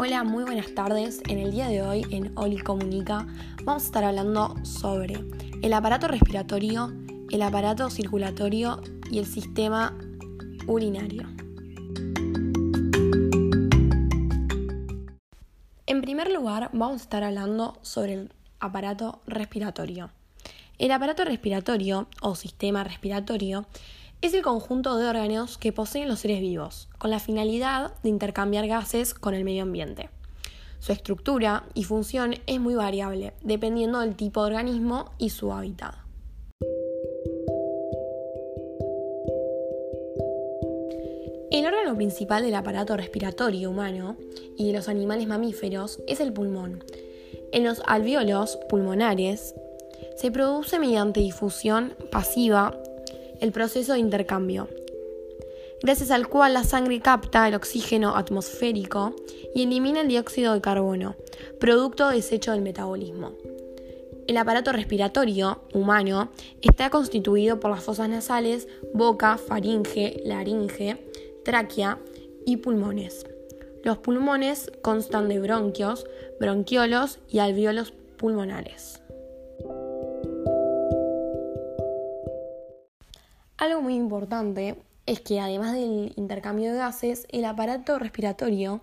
Hola, muy buenas tardes. En el día de hoy en Oli Comunica vamos a estar hablando sobre el aparato respiratorio, el aparato circulatorio y el sistema urinario. En primer lugar, vamos a estar hablando sobre el aparato respiratorio. El aparato respiratorio o sistema respiratorio es el conjunto de órganos que poseen los seres vivos, con la finalidad de intercambiar gases con el medio ambiente. Su estructura y función es muy variable, dependiendo del tipo de organismo y su hábitat. El órgano principal del aparato respiratorio humano y de los animales mamíferos es el pulmón. En los alvéolos pulmonares se produce mediante difusión pasiva el proceso de intercambio, gracias al cual la sangre capta el oxígeno atmosférico y elimina el dióxido de carbono, producto desecho del metabolismo. El aparato respiratorio humano está constituido por las fosas nasales, boca, faringe, laringe, tráquea y pulmones. Los pulmones constan de bronquios, bronquiolos y alvéolos pulmonares. Algo muy importante es que además del intercambio de gases, el aparato respiratorio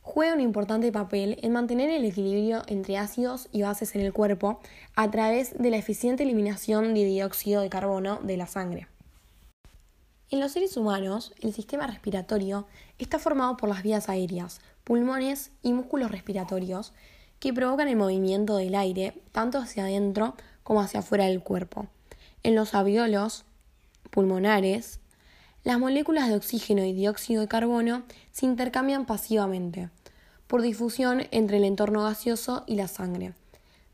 juega un importante papel en mantener el equilibrio entre ácidos y bases en el cuerpo a través de la eficiente eliminación de dióxido de carbono de la sangre. En los seres humanos, el sistema respiratorio está formado por las vías aéreas, pulmones y músculos respiratorios que provocan el movimiento del aire tanto hacia adentro como hacia afuera del cuerpo. En los alvéolos, pulmonares, las moléculas de oxígeno y dióxido de carbono se intercambian pasivamente, por difusión entre el entorno gaseoso y la sangre.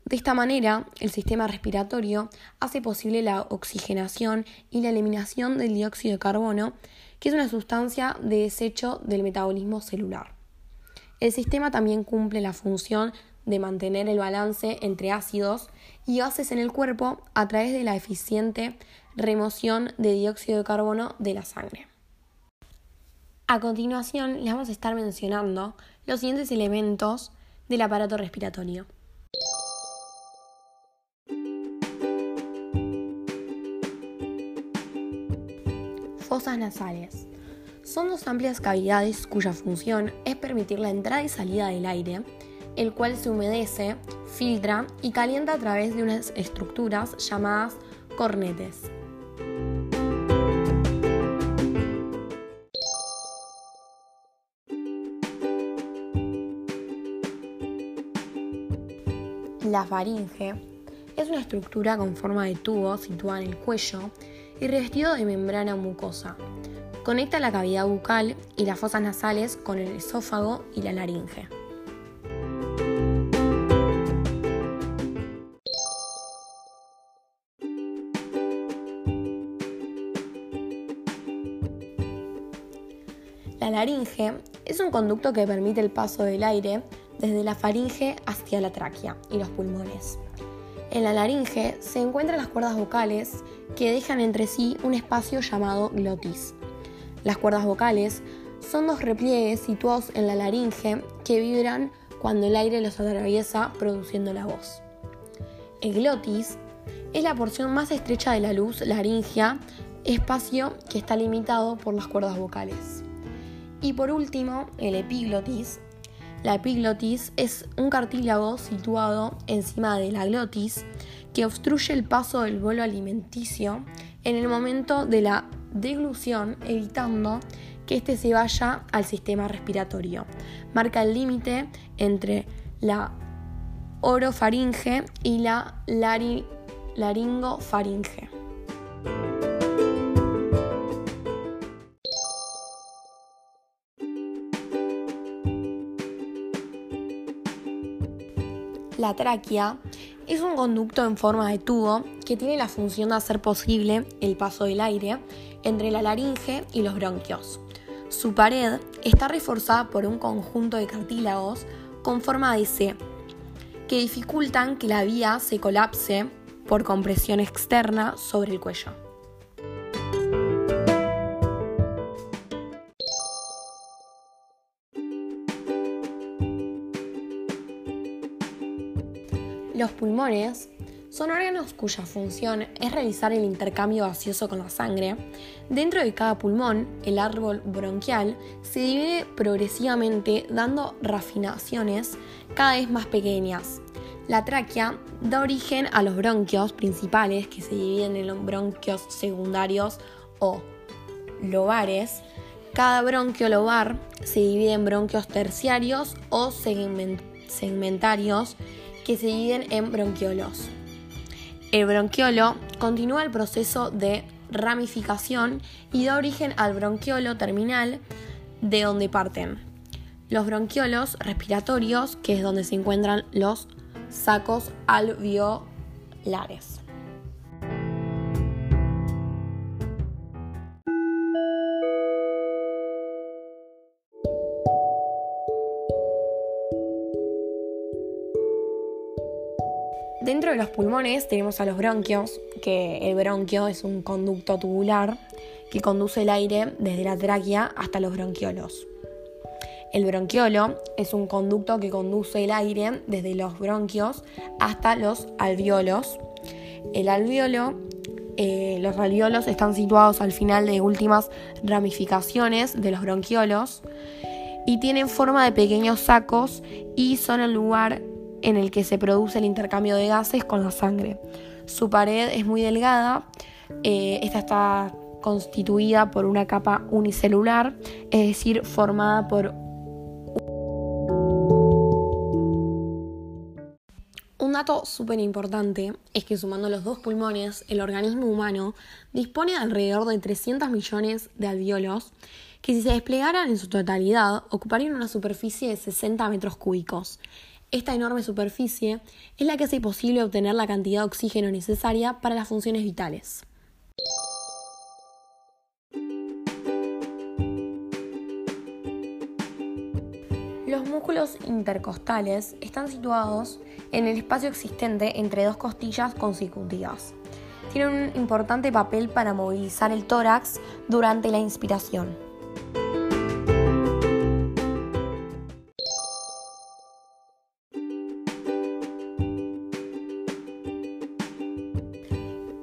De esta manera, el sistema respiratorio hace posible la oxigenación y la eliminación del dióxido de carbono, que es una sustancia de desecho del metabolismo celular. El sistema también cumple la función de mantener el balance entre ácidos y gases en el cuerpo a través de la eficiente remoción de dióxido de carbono de la sangre. A continuación, les vamos a estar mencionando los siguientes elementos del aparato respiratorio. Fosas nasales. Son dos amplias cavidades cuya función es permitir la entrada y salida del aire, el cual se humedece, filtra y calienta a través de unas estructuras llamadas cornetes. La faringe es una estructura con forma de tubo situada en el cuello y revestido de membrana mucosa. Conecta la cavidad bucal y las fosas nasales con el esófago y la laringe. La laringe es un conducto que permite el paso del aire desde la faringe hacia la tráquea y los pulmones. En la laringe se encuentran las cuerdas vocales que dejan entre sí un espacio llamado glotis. Las cuerdas vocales son dos repliegues situados en la laringe que vibran cuando el aire los atraviesa produciendo la voz. El glotis es la porción más estrecha de la luz laringea, espacio que está limitado por las cuerdas vocales. Y por último, el epiglotis. La epiglotis es un cartílago situado encima de la glotis que obstruye el paso del bolo alimenticio en el momento de la deglución, evitando que éste se vaya al sistema respiratorio. Marca el límite entre la orofaringe y la laringofaringe. La tráquea es un conducto en forma de tubo que tiene la función de hacer posible el paso del aire entre la laringe y los bronquios. Su pared está reforzada por un conjunto de cartílagos con forma de C, que dificultan que la vía se colapse por compresión externa sobre el cuello. Los pulmones son órganos cuya función es realizar el intercambio gaseoso con la sangre. Dentro de cada pulmón, el árbol bronquial se divide progresivamente dando rafinaciones cada vez más pequeñas. La tráquea da origen a los bronquios principales que se dividen en los bronquios secundarios o lobares. Cada bronquio lobar se divide en bronquios terciarios o segmentarios que se dividen en bronquiolos. El bronquiolo continúa el proceso de ramificación y da origen al bronquiolo terminal de donde parten. Los bronquiolos respiratorios, que es donde se encuentran los sacos alveolares. Dentro de los pulmones tenemos a los bronquios, que el bronquio es un conducto tubular que conduce el aire desde la tráquea hasta los bronquiolos. El bronquiolo es un conducto que conduce el aire desde los bronquios hasta los alveolos. El alveolo, eh, los alveolos están situados al final de últimas ramificaciones de los bronquiolos y tienen forma de pequeños sacos y son el lugar en el que se produce el intercambio de gases con la sangre. Su pared es muy delgada, eh, esta está constituida por una capa unicelular, es decir, formada por Un dato súper importante es que sumando los dos pulmones, el organismo humano dispone de alrededor de 300 millones de alveolos que si se desplegaran en su totalidad ocuparían una superficie de 60 metros cúbicos. Esta enorme superficie es la que hace posible obtener la cantidad de oxígeno necesaria para las funciones vitales. Los músculos intercostales están situados en el espacio existente entre dos costillas consecutivas. Tienen un importante papel para movilizar el tórax durante la inspiración.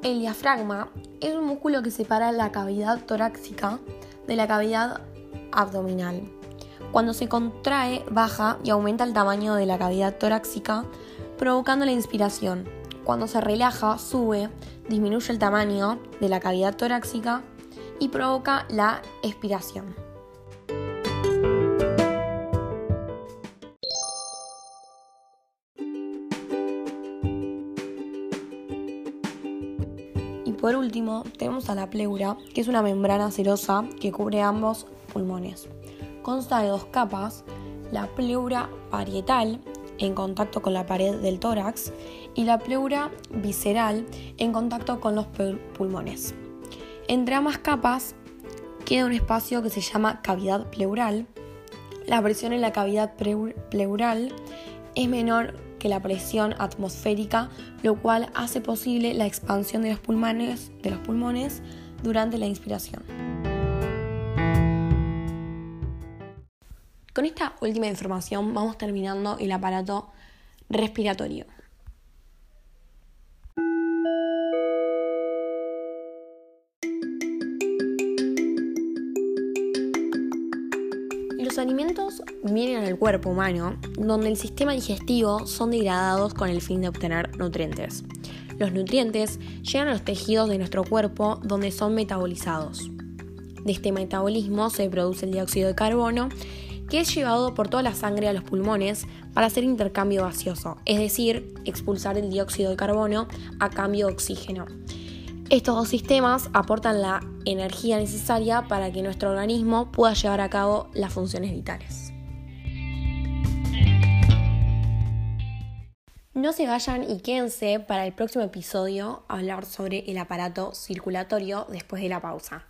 El diafragma es un músculo que separa la cavidad torácica de la cavidad abdominal. Cuando se contrae, baja y aumenta el tamaño de la cavidad torácica, provocando la inspiración. Cuando se relaja, sube, disminuye el tamaño de la cavidad torácica y provoca la expiración. Por último, tenemos a la pleura, que es una membrana serosa que cubre ambos pulmones. Consta de dos capas, la pleura parietal, en contacto con la pared del tórax, y la pleura visceral, en contacto con los pulmones. Entre ambas capas queda un espacio que se llama cavidad pleural. La presión en la cavidad pleural es menor que la presión atmosférica, lo cual hace posible la expansión de los pulmones, de los pulmones durante la inspiración. Con esta última información vamos terminando el aparato respiratorio. Los alimentos vienen al cuerpo humano, donde el sistema digestivo son degradados con el fin de obtener nutrientes. Los nutrientes llegan a los tejidos de nuestro cuerpo donde son metabolizados. De este metabolismo se produce el dióxido de carbono, que es llevado por toda la sangre a los pulmones para hacer intercambio gaseoso, es decir, expulsar el dióxido de carbono a cambio de oxígeno. Estos dos sistemas aportan la energía necesaria para que nuestro organismo pueda llevar a cabo las funciones vitales. No se vayan y quédense para el próximo episodio a hablar sobre el aparato circulatorio después de la pausa.